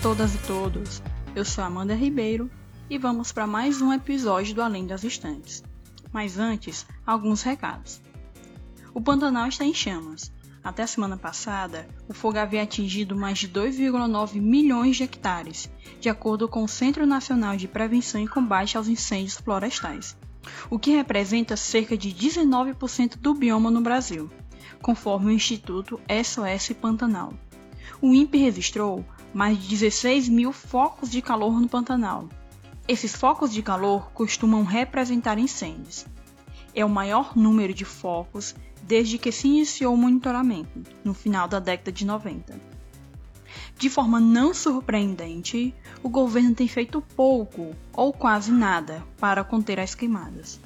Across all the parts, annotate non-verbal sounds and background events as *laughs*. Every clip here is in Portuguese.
Todas e todos. Eu sou Amanda Ribeiro e vamos para mais um episódio do Além das Estantes. Mas antes, alguns recados. O Pantanal está em chamas. Até a semana passada, o fogo havia atingido mais de 2,9 milhões de hectares, de acordo com o Centro Nacional de Prevenção e Combate aos Incêndios Florestais, o que representa cerca de 19% do bioma no Brasil, conforme o Instituto SOS Pantanal. O INPE registrou mais de 16 mil focos de calor no Pantanal. Esses focos de calor costumam representar incêndios. É o maior número de focos desde que se iniciou o monitoramento, no final da década de 90. De forma não surpreendente, o governo tem feito pouco ou quase nada para conter as queimadas.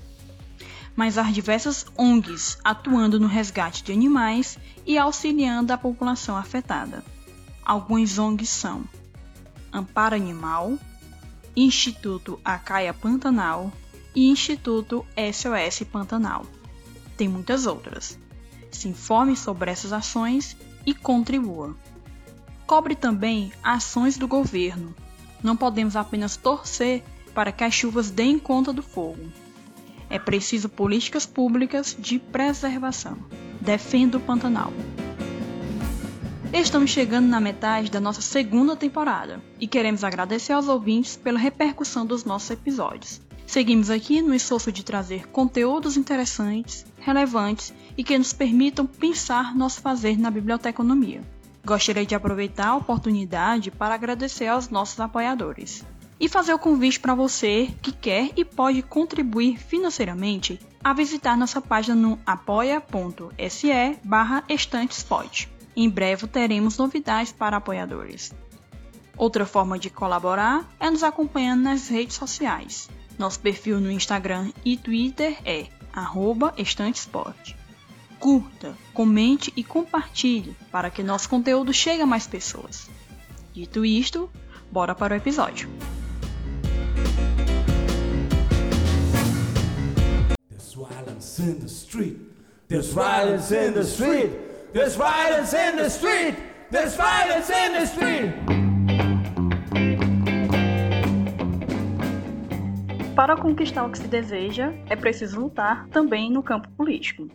Mas há diversas ONGs atuando no resgate de animais e auxiliando a população afetada. Alguns ONGs são Amparo Animal, Instituto Acaia Pantanal e Instituto SOS Pantanal. Tem muitas outras. Se informe sobre essas ações e contribua. Cobre também ações do governo. Não podemos apenas torcer para que as chuvas deem conta do fogo. É preciso políticas públicas de preservação. Defenda o Pantanal. Estamos chegando na metade da nossa segunda temporada e queremos agradecer aos ouvintes pela repercussão dos nossos episódios. Seguimos aqui no esforço de trazer conteúdos interessantes, relevantes e que nos permitam pensar nosso fazer na biblioteconomia. Gostaria de aproveitar a oportunidade para agradecer aos nossos apoiadores e fazer o convite para você que quer e pode contribuir financeiramente a visitar nossa página no apoia.se barra. Em breve teremos novidades para apoiadores. Outra forma de colaborar é nos acompanhando nas redes sociais. Nosso perfil no Instagram e Twitter é estantesport. Curta, comente e compartilhe para que nosso conteúdo chegue a mais pessoas. Dito isto, bora para o episódio. There's violence in the street. There's violence in the street. There's violence in the street. There's violence in the street. Para conquistar o que se deseja, é preciso lutar também no campo político.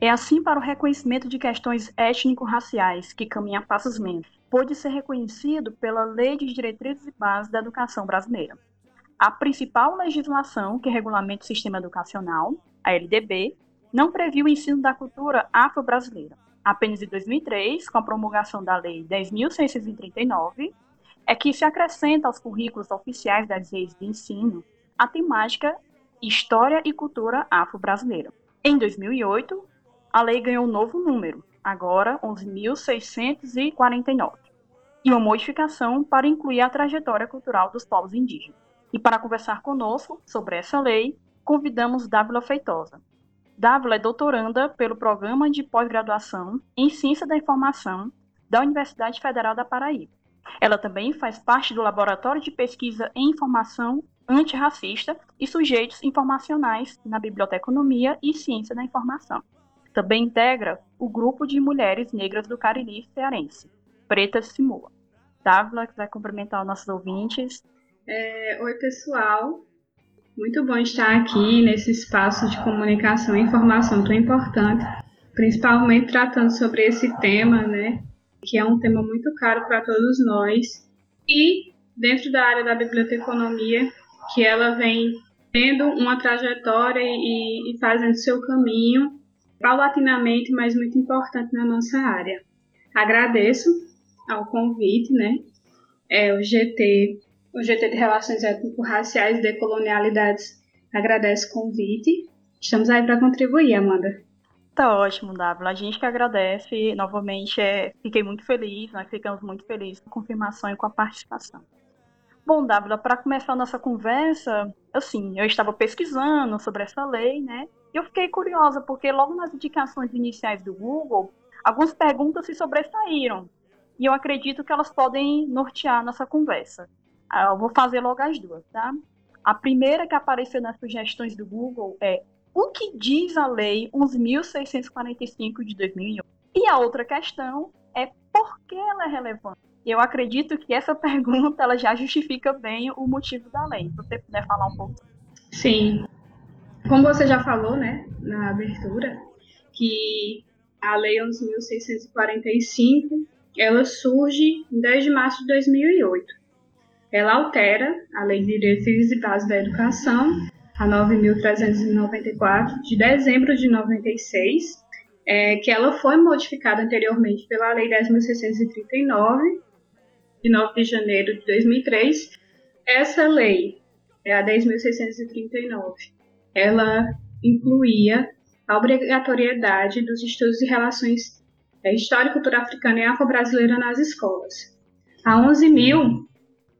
É assim para o reconhecimento de questões étnico-raciais, que caminha passos lentos, pôde ser reconhecido pela Lei de Diretrizes e Bases da Educação Brasileira. A principal legislação que regulamenta o sistema educacional, a LDB, não previu o ensino da cultura afro-brasileira apenas em 2003, com a promulgação da Lei 10.639, é que se acrescenta aos currículos oficiais das redes de ensino a temática História e Cultura Afro-Brasileira. Em 2008, a lei ganhou um novo número, agora 11.649, e uma modificação para incluir a trajetória cultural dos povos indígenas. E para conversar conosco sobre essa lei, convidamos Dávila Feitosa, Dávila é doutoranda pelo Programa de Pós-Graduação em Ciência da Informação da Universidade Federal da Paraíba. Ela também faz parte do Laboratório de Pesquisa em Informação Antirracista e Sujeitos Informacionais na Biblioteconomia e Ciência da Informação. Também integra o Grupo de Mulheres Negras do Cariri Cearense, Pretas Simula. Dávila, vai cumprimentar os nossos ouvintes. É, oi, pessoal. Muito bom estar aqui nesse espaço de comunicação e informação tão importante, principalmente tratando sobre esse tema, né, que é um tema muito caro para todos nós. E dentro da área da biblioteconomia, que ela vem tendo uma trajetória e, e fazendo seu caminho paulatinamente, mas muito importante na nossa área. Agradeço ao convite, né? É, o GT o GT de Relações Étnico-Raciais e Decolonialidades agradece o convite. Estamos aí para contribuir, Amanda. Tá ótimo, Dávila. A gente que agradece. Novamente, é, fiquei muito feliz, nós ficamos muito felizes com a confirmação e com a participação. Bom, Dávila, para começar a nossa conversa, assim, eu estava pesquisando sobre essa lei, né? E eu fiquei curiosa, porque logo nas indicações iniciais do Google, algumas perguntas se sobressaíram. E eu acredito que elas podem nortear nossa conversa. Ah, eu vou fazer logo as duas, tá? A primeira que apareceu nas sugestões do Google é o que diz a Lei 11.645 de 2001? E a outra questão é por que ela é relevante? eu acredito que essa *laughs* pergunta ela já justifica bem o motivo da lei. Se você puder falar um pouco. Sim. Como você já falou, né, na abertura, que a Lei 11.645 ela surge em 10 de março de 2008. Ela altera a Lei de Diretrizes e Bases da Educação, a 9.394, de dezembro de 96, é, que ela foi modificada anteriormente pela Lei 10.639, de 9 de janeiro de 2003. Essa lei, é a 10.639, ela incluía a obrigatoriedade dos estudos de relações é, história e cultura africana e afro-brasileira nas escolas. A 11.000,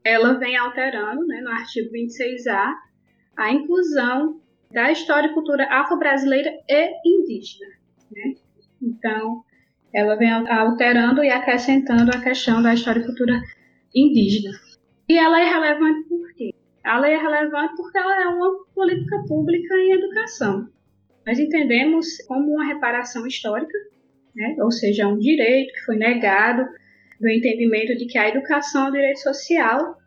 ela vem alterando, né, no artigo 26A, a inclusão da história e cultura afro-brasileira e indígena. Né? Então, ela vem alterando e acrescentando a questão da história e cultura indígena. E ela é relevante por quê? Ela é relevante porque ela é uma política pública em educação. Nós entendemos como uma reparação histórica, né? ou seja, um direito que foi negado do entendimento de que a educação é um direito social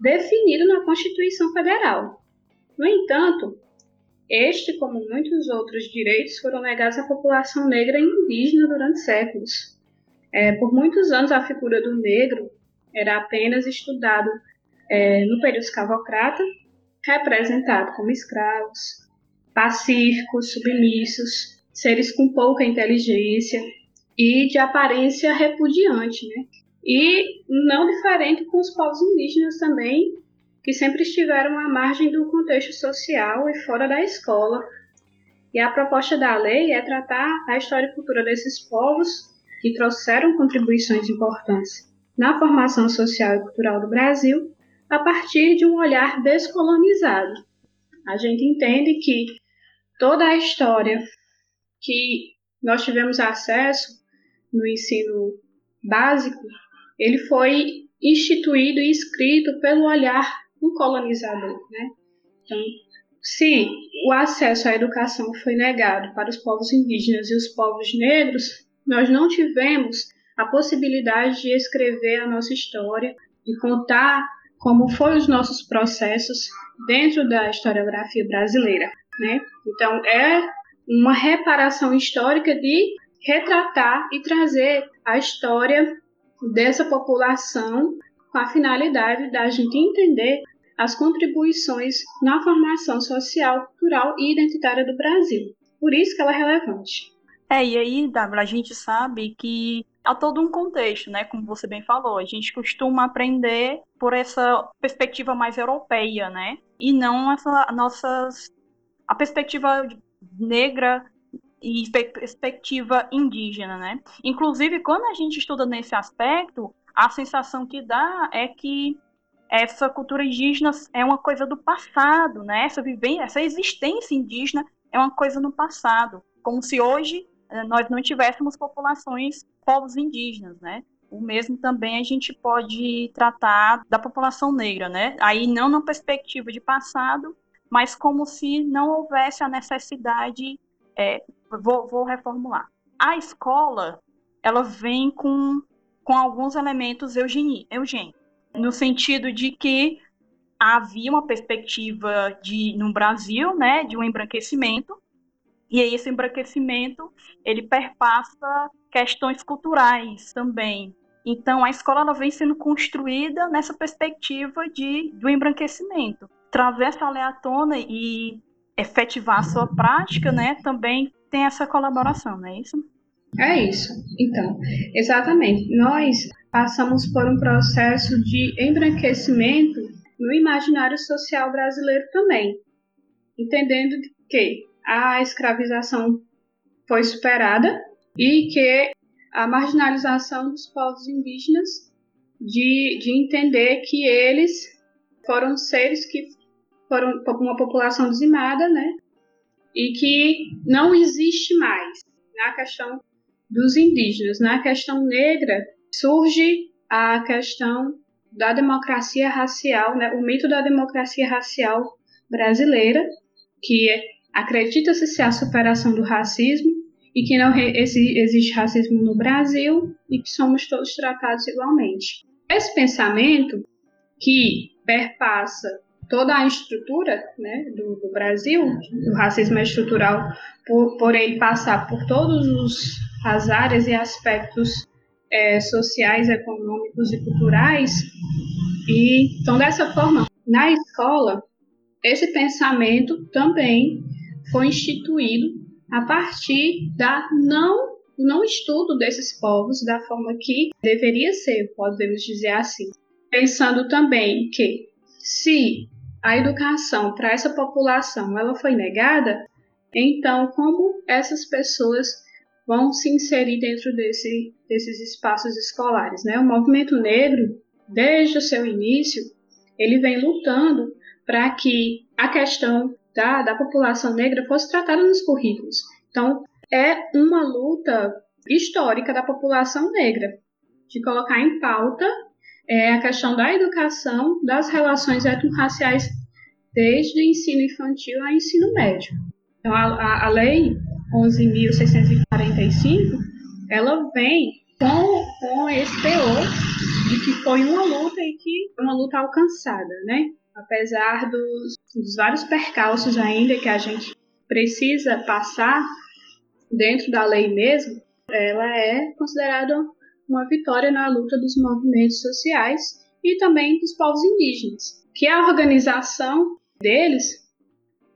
definido na Constituição Federal. No entanto, este, como muitos outros direitos, foram negados à população negra e indígena durante séculos. É, por muitos anos, a figura do negro era apenas estudado é, no período escravocrata, representado como escravos, pacíficos, submissos, seres com pouca inteligência e de aparência repudiante, né? E não diferente com os povos indígenas também, que sempre estiveram à margem do contexto social e fora da escola. E a proposta da lei é tratar a história e cultura desses povos que trouxeram contribuições importantes na formação social e cultural do Brasil a partir de um olhar descolonizado. A gente entende que toda a história que nós tivemos acesso no ensino básico, ele foi instituído e escrito pelo olhar do colonizador, né? Então, se o acesso à educação foi negado para os povos indígenas e os povos negros, nós não tivemos a possibilidade de escrever a nossa história e contar como foram os nossos processos dentro da historiografia brasileira, né? Então é uma reparação histórica de retratar e trazer a história dessa população com a finalidade da gente entender as contribuições na formação social, cultural e identitária do Brasil. Por isso que ela é relevante. É, e aí, Débora, a gente sabe que há todo um contexto, né? Como você bem falou, a gente costuma aprender por essa perspectiva mais europeia, né? E não essa nossas a perspectiva negra e perspectiva indígena, né? Inclusive, quando a gente estuda nesse aspecto, a sensação que dá é que essa cultura indígena é uma coisa do passado, né? Essa vivência, essa existência indígena é uma coisa no passado, como se hoje eh, nós não tivéssemos populações, povos indígenas, né? O mesmo também a gente pode tratar da população negra, né? Aí não na perspectiva de passado, mas como se não houvesse a necessidade. É, vou, vou reformular. A escola, ela vem com, com alguns elementos eugênicos no sentido de que havia uma perspectiva de no Brasil, né, de um embranquecimento, e esse embranquecimento ele perpassa questões culturais também. Então a escola ela vem sendo construída nessa perspectiva de do embranquecimento. Trazer essa lei à tona e efetivar a sua prática, né, também tem essa colaboração, não é isso? É isso. Então, exatamente. Nós passamos por um processo de embranquecimento no imaginário social brasileiro também, entendendo que a escravização foi superada e que a marginalização dos povos indígenas de, de entender que eles foram seres que foram uma população dizimada, né? E que não existe mais na questão dos indígenas. Na questão negra, surge a questão da democracia racial, né, o mito da democracia racial brasileira, que acredita-se ser a superação do racismo e que não existe racismo no Brasil e que somos todos tratados igualmente. Esse pensamento que perpassa toda a estrutura né, do, do Brasil, o racismo é estrutural, por, por ele passar por todos os as áreas e aspectos é, sociais, econômicos e culturais. E então dessa forma, na escola, esse pensamento também foi instituído a partir da não não estudo desses povos da forma que deveria ser, podemos dizer assim. Pensando também que se a educação para essa população ela foi negada, então como essas pessoas vão se inserir dentro desse, desses espaços escolares? Né? O movimento negro, desde o seu início, ele vem lutando para que a questão da, da população negra fosse tratada nos currículos. Então, é uma luta histórica da população negra, de colocar em pauta é, a questão da educação, das relações étnico-raciais, desde ensino infantil ao ensino médio. Então, a, a, a Lei 11.645, ela vem com, com esse teor de que foi uma luta e que uma luta alcançada, né? Apesar dos, dos vários percalços ainda que a gente precisa passar dentro da lei mesmo, ela é considerada uma vitória na luta dos movimentos sociais e também dos povos indígenas, que a organização deles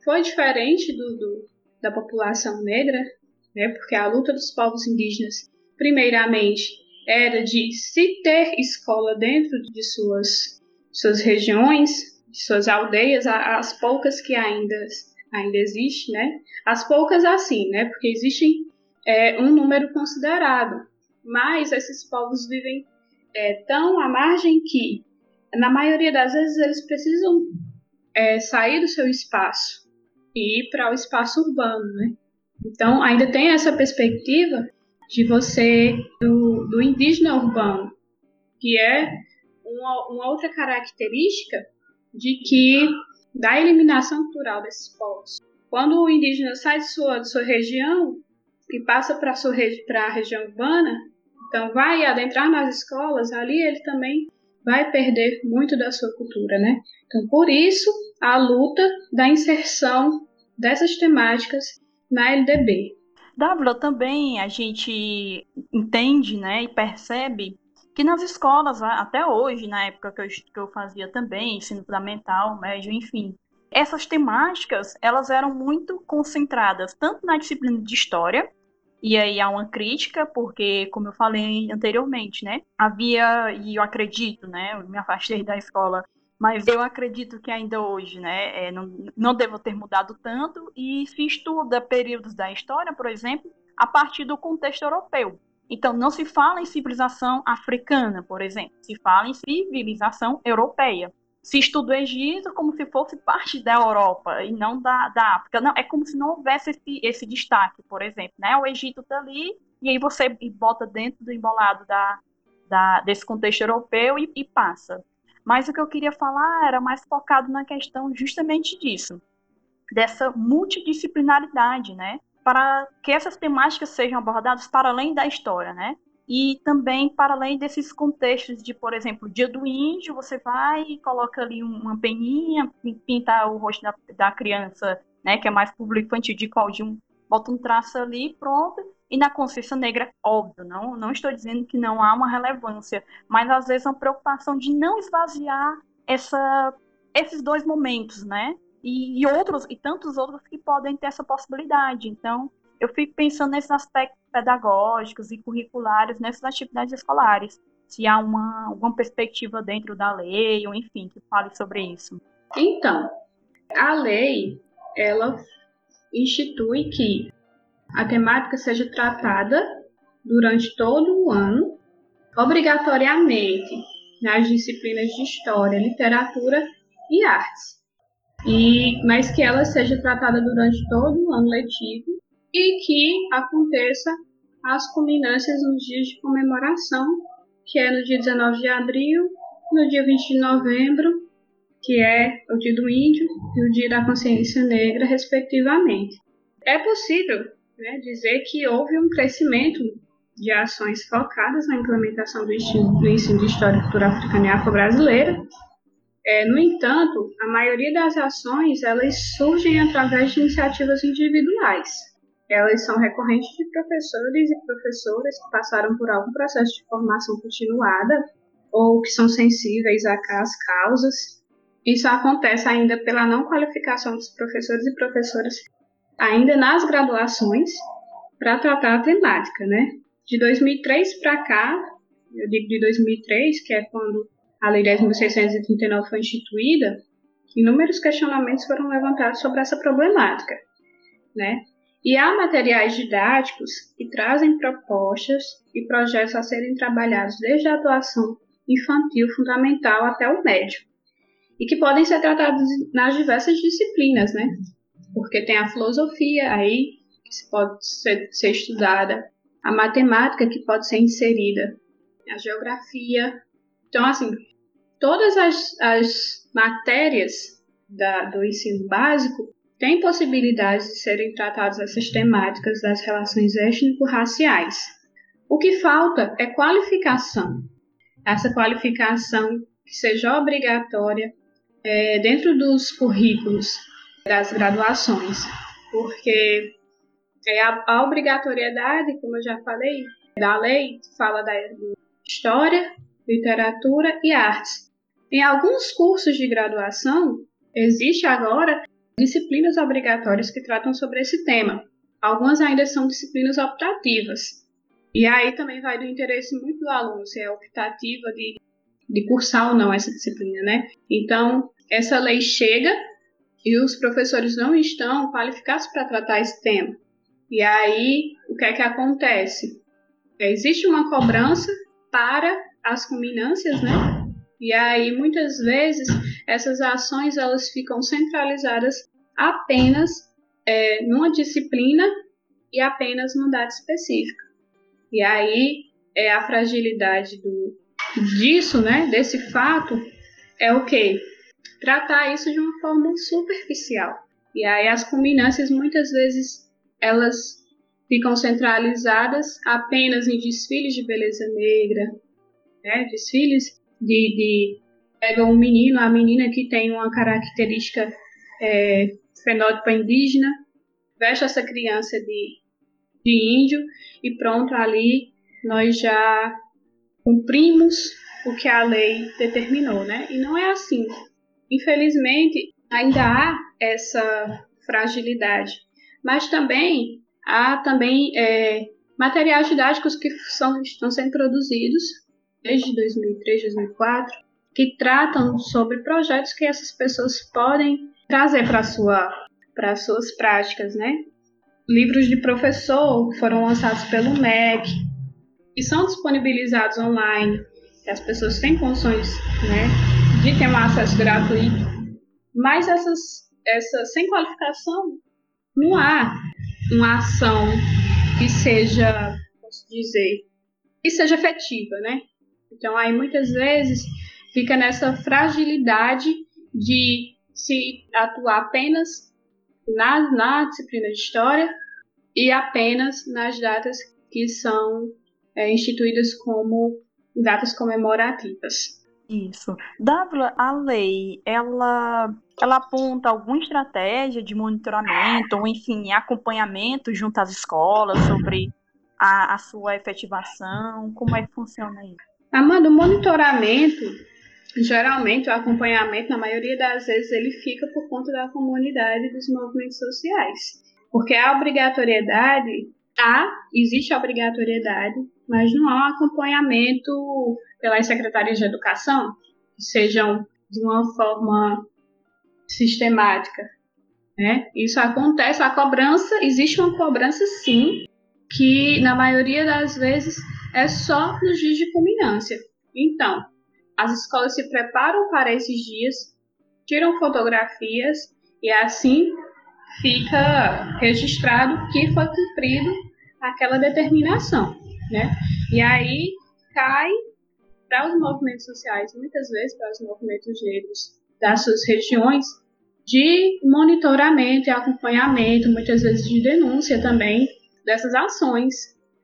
foi diferente do, do da população negra, né, porque a luta dos povos indígenas, primeiramente, era de se ter escola dentro de suas, suas regiões, de suas aldeias, as poucas que ainda ainda existe, né? As poucas assim, né? Porque existem é, um número considerado, mas esses povos vivem é, tão à margem que, na maioria das vezes, eles precisam é, sair do seu espaço e ir para o espaço urbano, né? Então, ainda tem essa perspectiva de você, do, do indígena urbano, que é uma, uma outra característica de que da eliminação cultural desses povos. Quando o indígena sai de sua, de sua região e passa para a região urbana, então vai adentrar nas escolas, ali ele também vai perder muito da sua cultura, né? Então, por isso, a luta da inserção dessas temáticas na LDB. Dávila, também a gente entende né, e percebe que nas escolas, até hoje, na época que eu, que eu fazia também, ensino fundamental, médio, enfim, essas temáticas, elas eram muito concentradas tanto na disciplina de história, e aí há uma crítica, porque, como eu falei anteriormente, né, havia, e eu acredito, né, eu me afastei da escola, mas eu acredito que ainda hoje, né, é, não, não devo ter mudado tanto, e se estuda períodos da história, por exemplo, a partir do contexto europeu. Então, não se fala em civilização africana, por exemplo, se fala em civilização europeia. Se estuda o Egito como se fosse parte da Europa e não da, da África. Não, é como se não houvesse esse, esse destaque, por exemplo. Né? O Egito está ali e aí você bota dentro do embolado da, da, desse contexto europeu e, e passa. Mas o que eu queria falar era mais focado na questão justamente disso, dessa multidisciplinaridade, né? para que essas temáticas sejam abordadas para além da história, né? E também para além desses contextos de, por exemplo, dia do índio, você vai e coloca ali uma peninha, pinta o rosto da, da criança, né, que é mais público infantil, de qual de um, bota um traço ali, pronto. E na consciência negra, óbvio, não, não estou dizendo que não há uma relevância, mas às vezes uma preocupação de não esvaziar essa, esses dois momentos, né? e, e outros e tantos outros que podem ter essa possibilidade. Então, eu fico pensando nesses aspectos pedagógicos e curriculares nessas atividades escolares. Se há uma, alguma perspectiva dentro da lei, ou enfim, que fale sobre isso. Então, a lei, ela institui que a temática seja tratada durante todo o ano, obrigatoriamente nas disciplinas de História, Literatura e Artes e mas que ela seja tratada durante todo o ano letivo e que aconteça as culminâncias nos dias de comemoração, que é no dia 19 de abril, no dia 20 de novembro, que é o dia do índio e o dia da consciência negra, respectivamente. É possível né, dizer que houve um crescimento de ações focadas na implementação do ensino, de História e Cultura Africana e Afro-Brasileira. É, no entanto, a maioria das ações elas surgem através de iniciativas individuais. Elas são recorrentes de professores e professoras que passaram por algum processo de formação continuada ou que são sensíveis às causas. Isso acontece ainda pela não qualificação dos professores e professoras ainda nas graduações para tratar a temática, né? De 2003 para cá, eu digo de 2003, que é quando a Lei 10.639 foi instituída, inúmeros questionamentos foram levantados sobre essa problemática, né? E há materiais didáticos que trazem propostas e projetos a serem trabalhados desde a atuação infantil, fundamental até o médio, e que podem ser tratados nas diversas disciplinas, né? Porque tem a filosofia aí, que pode ser, ser estudada, a matemática, que pode ser inserida, a geografia. Então, assim, todas as, as matérias da, do ensino básico têm possibilidades de serem tratadas essas temáticas das relações étnico-raciais. O que falta é qualificação. Essa qualificação que seja obrigatória é, dentro dos currículos das graduações, porque é a, a, obrigatoriedade, como eu já falei, da lei fala da história, literatura e artes. Em alguns cursos de graduação, existe agora disciplinas obrigatórias que tratam sobre esse tema. Algumas ainda são disciplinas optativas. E aí também vai do interesse muito do aluno, se é optativa de, de cursar ou não essa disciplina, né? Então, essa lei chega e os professores não estão qualificados para tratar esse tema. E aí, o que é que acontece? Existe uma cobrança para as culminâncias, né? E aí, muitas vezes, essas ações elas ficam centralizadas apenas é, numa disciplina e apenas numa data específica. E aí, é a fragilidade do, disso, né? Desse fato, é o que? Tratar isso de uma forma superficial. E aí, as culminâncias muitas vezes elas ficam centralizadas apenas em desfiles de beleza negra, né? desfiles de, de pegam um menino, a menina que tem uma característica é, fenótipo indígena, veste essa criança de, de índio e pronto, ali nós já cumprimos o que a lei determinou, né? E não é assim. Infelizmente, ainda há essa fragilidade mas também há também é, materiais didáticos que são, estão sendo produzidos desde 2003, 2004, que tratam sobre projetos que essas pessoas podem trazer para sua, para suas práticas, né? Livros de professor foram lançados pelo MEC e são disponibilizados online, que as pessoas têm condições, né, de ter um acesso gratuito. Mas essas, essa sem qualificação não há uma ação que seja, posso dizer, que seja efetiva, né? Então aí muitas vezes fica nessa fragilidade de se atuar apenas na, na disciplina de história e apenas nas datas que são é, instituídas como datas comemorativas. Isso. Dávila, a lei, ela, ela aponta alguma estratégia de monitoramento, ou enfim, acompanhamento junto às escolas sobre a, a sua efetivação? Como é que funciona isso? Amanda, o monitoramento, geralmente o acompanhamento, na maioria das vezes, ele fica por conta da comunidade dos movimentos sociais. Porque a obrigatoriedade, há, existe a obrigatoriedade, mas não há um acompanhamento pelas secretarias de educação, que sejam de uma forma sistemática. Né? Isso acontece, a cobrança, existe uma cobrança sim, que na maioria das vezes é só nos dias de culminância. Então, as escolas se preparam para esses dias, tiram fotografias e assim fica registrado que foi cumprido aquela determinação, né? E aí cai para os movimentos sociais, muitas vezes para os movimentos negros das suas regiões, de monitoramento e acompanhamento, muitas vezes de denúncia também dessas ações.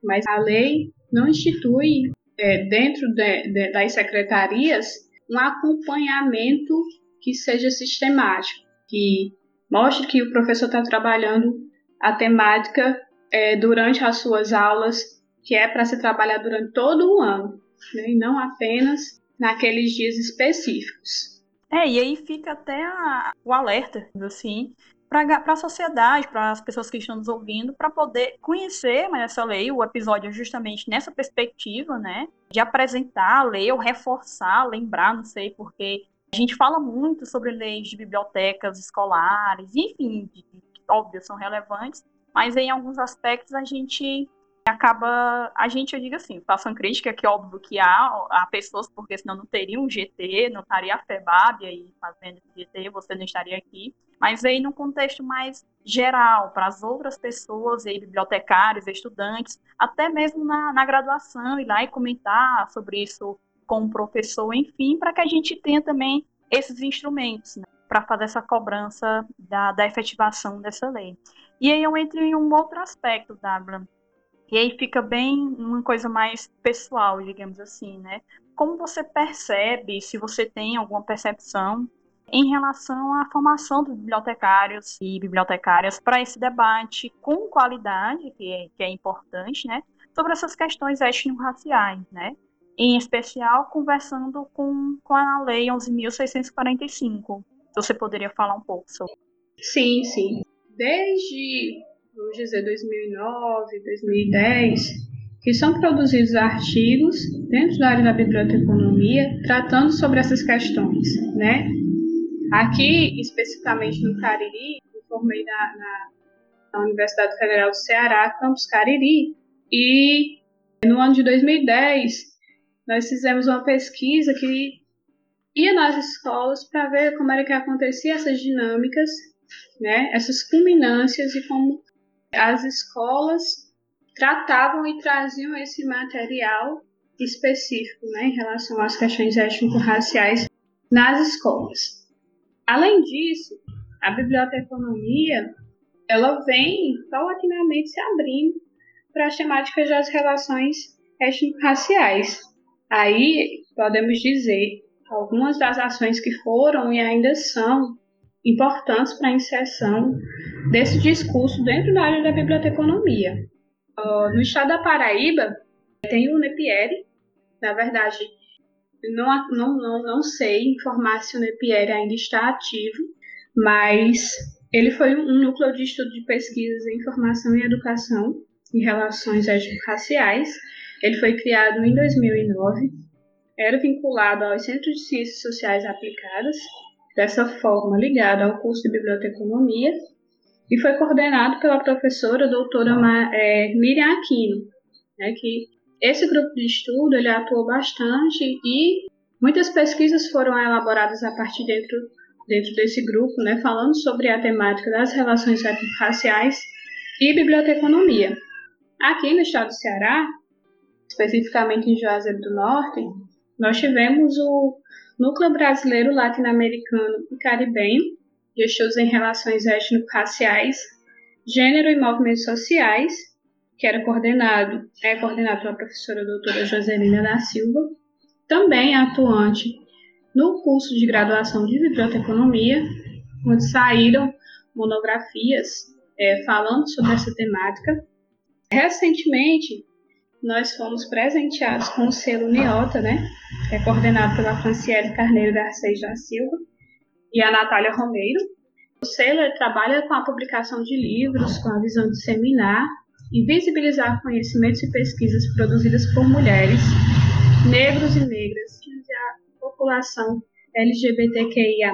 Mas a lei não institui é, dentro de, de, das secretarias um acompanhamento que seja sistemático, que mostre que o professor está trabalhando a temática é, durante as suas aulas, que é para se trabalhar durante todo o ano, né, e não apenas naqueles dias específicos. É, e aí fica até a, o alerta, assim, para a sociedade, para as pessoas que estão nos ouvindo, para poder conhecer mais essa lei. O episódio é justamente nessa perspectiva, né? De apresentar a lei ou reforçar, lembrar, não sei, porque a gente fala muito sobre leis de bibliotecas escolares, enfim, que óbvio são relevantes, mas em alguns aspectos a gente acaba, a gente, eu digo assim, façam crítica, que óbvio que há, há pessoas, porque senão não teria um GT, não estaria a FEBAB aí fazendo GT, você não estaria aqui, mas aí num contexto mais geral, para as outras pessoas, aí, bibliotecários, estudantes, até mesmo na, na graduação, ir lá e comentar sobre isso com o professor, enfim, para que a gente tenha também esses instrumentos, né, para fazer essa cobrança da, da efetivação dessa lei. E aí eu entro em um outro aspecto, W, e aí fica bem uma coisa mais pessoal, digamos assim, né? Como você percebe, se você tem alguma percepção em relação à formação dos bibliotecários e bibliotecárias para esse debate com qualidade, que é, que é importante, né? Sobre essas questões étnico-raciais, né? Em especial, conversando com, com a Lei 11.645. Você poderia falar um pouco sobre Sim, sim. Desde vamos dizer, 2009, 2010, que são produzidos artigos dentro da área da biblioteconomia tratando sobre essas questões, né? Aqui, especificamente no Cariri, eu formei na, na, na Universidade Federal do Ceará, campus Cariri, e no ano de 2010 nós fizemos uma pesquisa que ia nas escolas para ver como era que acontecia essas dinâmicas, né, essas culminâncias e como as escolas tratavam e traziam esse material específico né, em relação às questões étnico-raciais nas escolas. Além disso, a biblioteconomia ela vem paulatinamente se abrindo para as temáticas das relações étnico-raciais. Aí podemos dizer algumas das ações que foram e ainda são importantes para a inserção desse discurso dentro da área da biblioteconomia. No estado da Paraíba, tem o NEPIERE, na verdade, não, não, não, não sei informar se o NEPIERE ainda está ativo, mas ele foi um núcleo de estudo de pesquisas em informação e educação em relações étnico-raciais. Ele foi criado em 2009, era vinculado aos Centros de Ciências Sociais Aplicadas dessa forma ligada ao curso de biblioteconomia e foi coordenado pela professora doutora é, Miriam Aquino, né, que esse grupo de estudo ele atuou bastante e muitas pesquisas foram elaboradas a partir dentro, dentro desse grupo, né, falando sobre a temática das relações raciais e biblioteconomia. Aqui no estado do Ceará, especificamente em Juazeiro do Norte, nós tivemos o Núcleo Brasileiro Latino-Americano e Caribenho, de estudos em relações étnico-raciais, gênero e movimentos sociais, que era coordenado, é coordenado pela professora doutora Joselina da Silva, também atuante no curso de graduação de biblioteconomia, onde saíram monografias é, falando sobre essa temática. Recentemente, nós fomos presenteados com o selo Niota, né, que é coordenado pela Franciele Carneiro Garcês da Silva e a Natália Romeiro. O selo trabalha com a publicação de livros, com a visão de disseminar e visibilizar conhecimentos e pesquisas produzidas por mulheres, negros e negras e a população LGBTQIA+,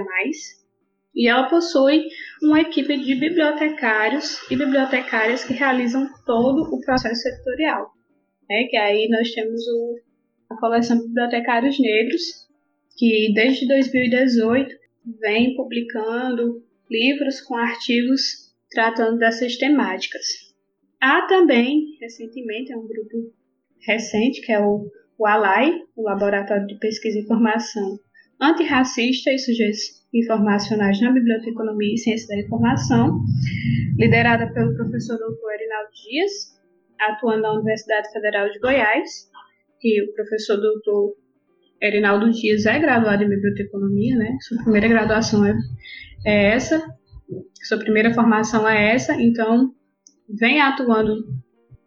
e ela possui uma equipe de bibliotecários e bibliotecárias que realizam todo o processo editorial né? Que aí nós temos o, a coleção Bibliotecários Negros, que desde 2018 vem publicando livros com artigos tratando dessas temáticas. Há também, recentemente, é um grupo recente, que é o, o ALAI, o Laboratório de Pesquisa e Informação Antirracista e Sujeitos Informacionais na Biblioteconomia e Ciência da Informação, liderada pelo professor Dr. Erinaldo Dias, atuando na Universidade Federal de Goiás, que o professor doutor Erinaldo Dias é graduado em biblioteconomia, né? Sua primeira graduação é, é essa, sua primeira formação é essa, então vem atuando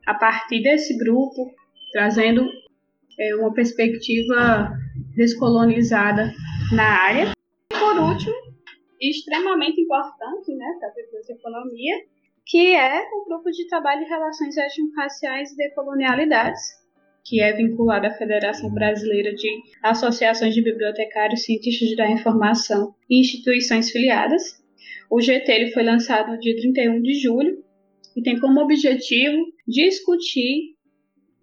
a partir desse grupo, trazendo é, uma perspectiva descolonizada na área. E por último, extremamente importante né, para a biblioteconomia, que é o grupo de trabalho de relações étnico-raciais e decolonialidades, que é vinculado à Federação Brasileira de Associações de Bibliotecários Cientistas da Informação e instituições filiadas. O GT ele foi lançado no dia 31 de julho e tem como objetivo discutir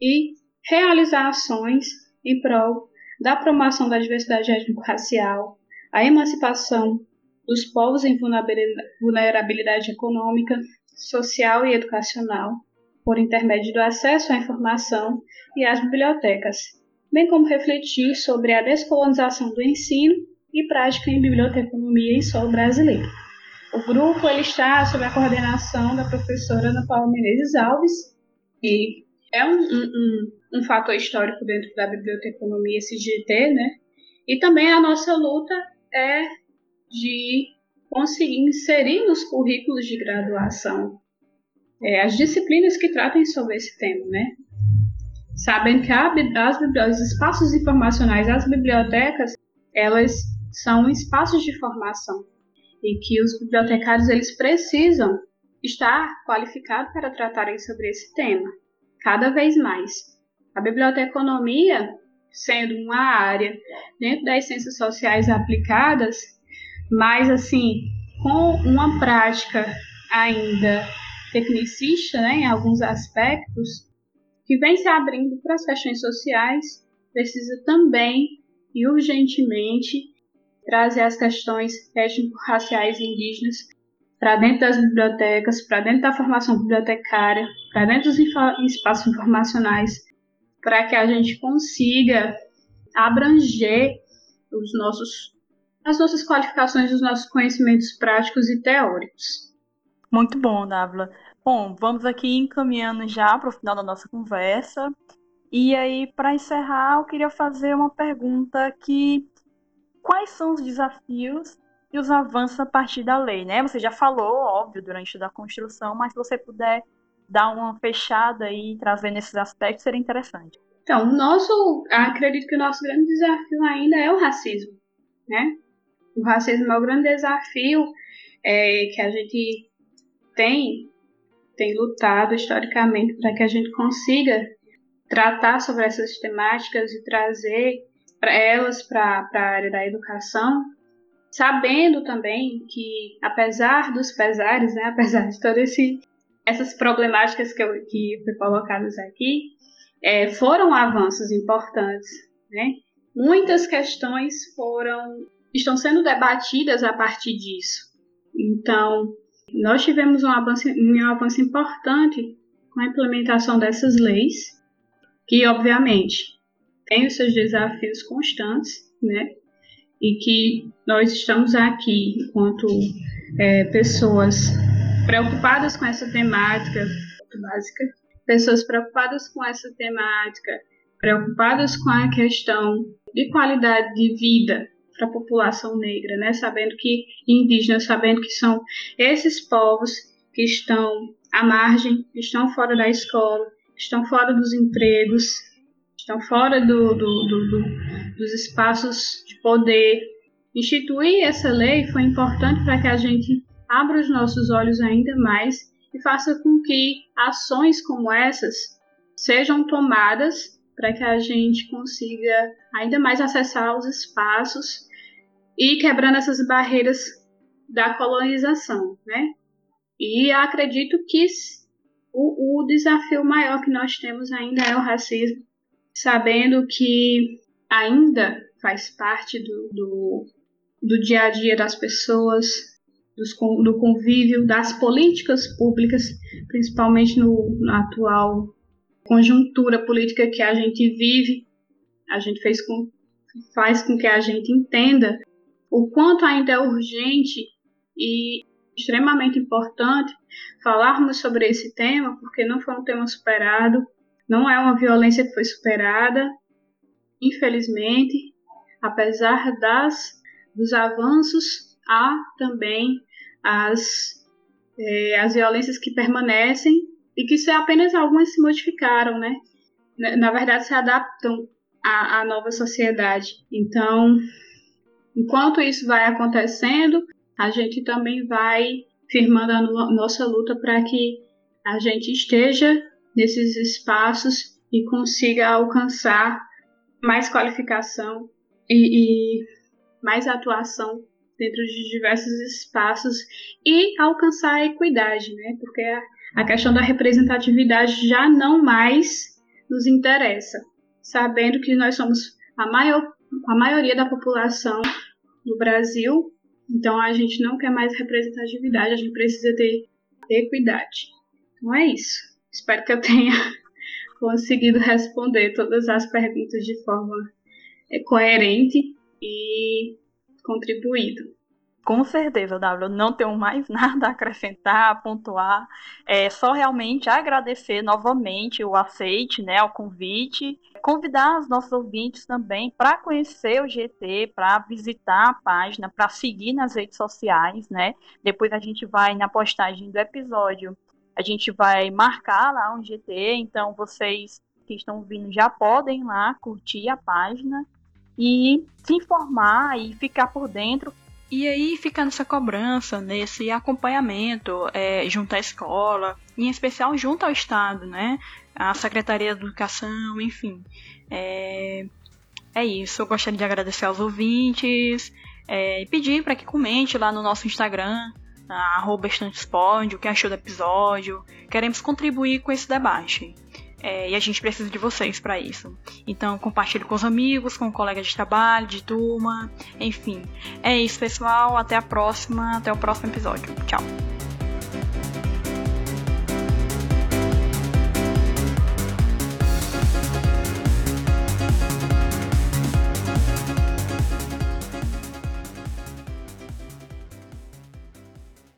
e realizar ações em prol da promoção da diversidade étnico-racial, a emancipação dos povos em vulnerabilidade econômica, social e educacional, por intermédio do acesso à informação e às bibliotecas, bem como refletir sobre a descolonização do ensino e prática em biblioteconomia em solo brasileiro. O grupo ele está sob a coordenação da professora Ana Paula Menezes Alves e é um, um, um fator histórico dentro da biblioteconomia esse GT, né? E também a nossa luta é de conseguir inserir nos currículos de graduação é, as disciplinas que tratem sobre esse tema, né? Sabem que a, as, os espaços informacionais, as bibliotecas, elas são espaços de formação e que os bibliotecários eles precisam estar qualificados para tratarem sobre esse tema, cada vez mais. A biblioteconomia, sendo uma área dentro das ciências sociais aplicadas, mas assim, com uma prática ainda tecnicista, né, em alguns aspectos, que vem se abrindo para as questões sociais, precisa também e urgentemente trazer as questões étnico-raciais indígenas para dentro das bibliotecas, para dentro da formação bibliotecária, para dentro dos espaços informacionais, para que a gente consiga abranger os nossos, as nossas qualificações, os nossos conhecimentos práticos e teóricos. Muito bom, Dávila. Bom, vamos aqui encaminhando já para o final da nossa conversa. E aí, para encerrar, eu queria fazer uma pergunta que quais são os desafios e os avanços a partir da lei, né? Você já falou, óbvio, durante a construção, mas se você puder dar uma fechada e trazer nesses aspectos, seria interessante. Então, nosso, acredito que o nosso grande desafio ainda é o racismo, né? O racismo é o grande desafio é, que a gente tem, tem lutado historicamente para que a gente consiga tratar sobre essas temáticas e trazer para elas para a área da educação, sabendo também que, apesar dos pesares, né, *laughs* apesar de todas essas problemáticas que, eu, que foi colocadas aqui, é, foram avanços importantes. Né? Muitas questões foram estão sendo debatidas a partir disso. Então, nós tivemos um avanço, um avanço importante com a implementação dessas leis, que obviamente tem os seus desafios constantes, né? E que nós estamos aqui enquanto é, pessoas preocupadas com essa temática básica, pessoas preocupadas com essa temática, preocupadas com a questão de qualidade de vida para a população negra, né? Sabendo que indígenas, sabendo que são esses povos que estão à margem, estão fora da escola, estão fora dos empregos, estão fora do, do, do, dos espaços de poder. Instituir essa lei foi importante para que a gente abra os nossos olhos ainda mais e faça com que ações como essas sejam tomadas para que a gente consiga ainda mais acessar os espaços e quebrando essas barreiras da colonização, né? E acredito que o, o desafio maior que nós temos ainda é o racismo, sabendo que ainda faz parte do, do, do dia a dia das pessoas, dos, do convívio, das políticas públicas, principalmente no, na atual conjuntura política que a gente vive, a gente fez com, faz com que a gente entenda o quanto ainda é urgente e extremamente importante falarmos sobre esse tema, porque não foi um tema superado, não é uma violência que foi superada, infelizmente, apesar das dos avanços, há também as, é, as violências que permanecem e que apenas algumas se modificaram, né? Na verdade, se adaptam à, à nova sociedade. Então, enquanto isso vai acontecendo, a gente também vai firmando a nossa luta para que a gente esteja nesses espaços e consiga alcançar mais qualificação e, e mais atuação dentro de diversos espaços e alcançar a equidade, né? Porque a, a questão da representatividade já não mais nos interessa, sabendo que nós somos a, maior, a maioria da população no Brasil, então a gente não quer mais representatividade, a gente precisa ter equidade. Então é isso. Espero que eu tenha *laughs* conseguido responder todas as perguntas de forma é, coerente e contribuído. Com certeza, W. Não tenho mais *laughs* nada a acrescentar, a pontuar. É só realmente agradecer novamente o aceite, né, o convite. Convidar os nossos ouvintes também para conhecer o GT, para visitar a página, para seguir nas redes sociais, né? Depois a gente vai na postagem do episódio, a gente vai marcar lá um GT, então vocês que estão vindo já podem lá curtir a página e se informar e ficar por dentro. E aí fica nessa cobrança, nesse acompanhamento é, junto à escola, em especial junto ao Estado, né? A Secretaria de Educação, enfim. É, é isso, eu gostaria de agradecer aos ouvintes é, e pedir para que comente lá no nosso Instagram, arroba o que achou do episódio. Queremos contribuir com esse debate. É, e a gente precisa de vocês para isso. Então, compartilhe com os amigos, com colegas de trabalho, de turma, enfim. É isso, pessoal. Até a próxima, até o próximo episódio. Tchau.